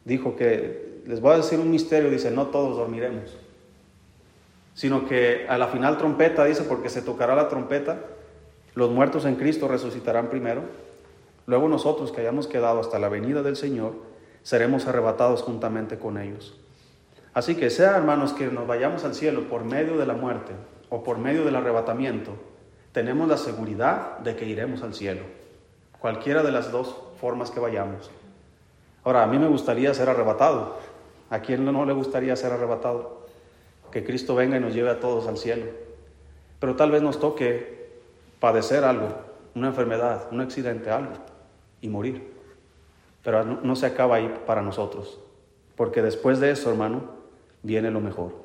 dijo que, les voy a decir un misterio, dice, no todos dormiremos, sino que a la final trompeta, dice, porque se tocará la trompeta, los muertos en Cristo resucitarán primero, luego nosotros que hayamos quedado hasta la venida del Señor, seremos arrebatados juntamente con ellos. Así que sea, hermanos, que nos vayamos al cielo por medio de la muerte o por medio del arrebatamiento, tenemos la seguridad de que iremos al cielo, cualquiera de las dos formas que vayamos. Ahora, a mí me gustaría ser arrebatado. ¿A quién no le gustaría ser arrebatado? Que Cristo venga y nos lleve a todos al cielo. Pero tal vez nos toque padecer algo, una enfermedad, un accidente, algo, y morir. Pero no, se acaba ahí para nosotros, porque después de eso, hermano, viene lo mejor.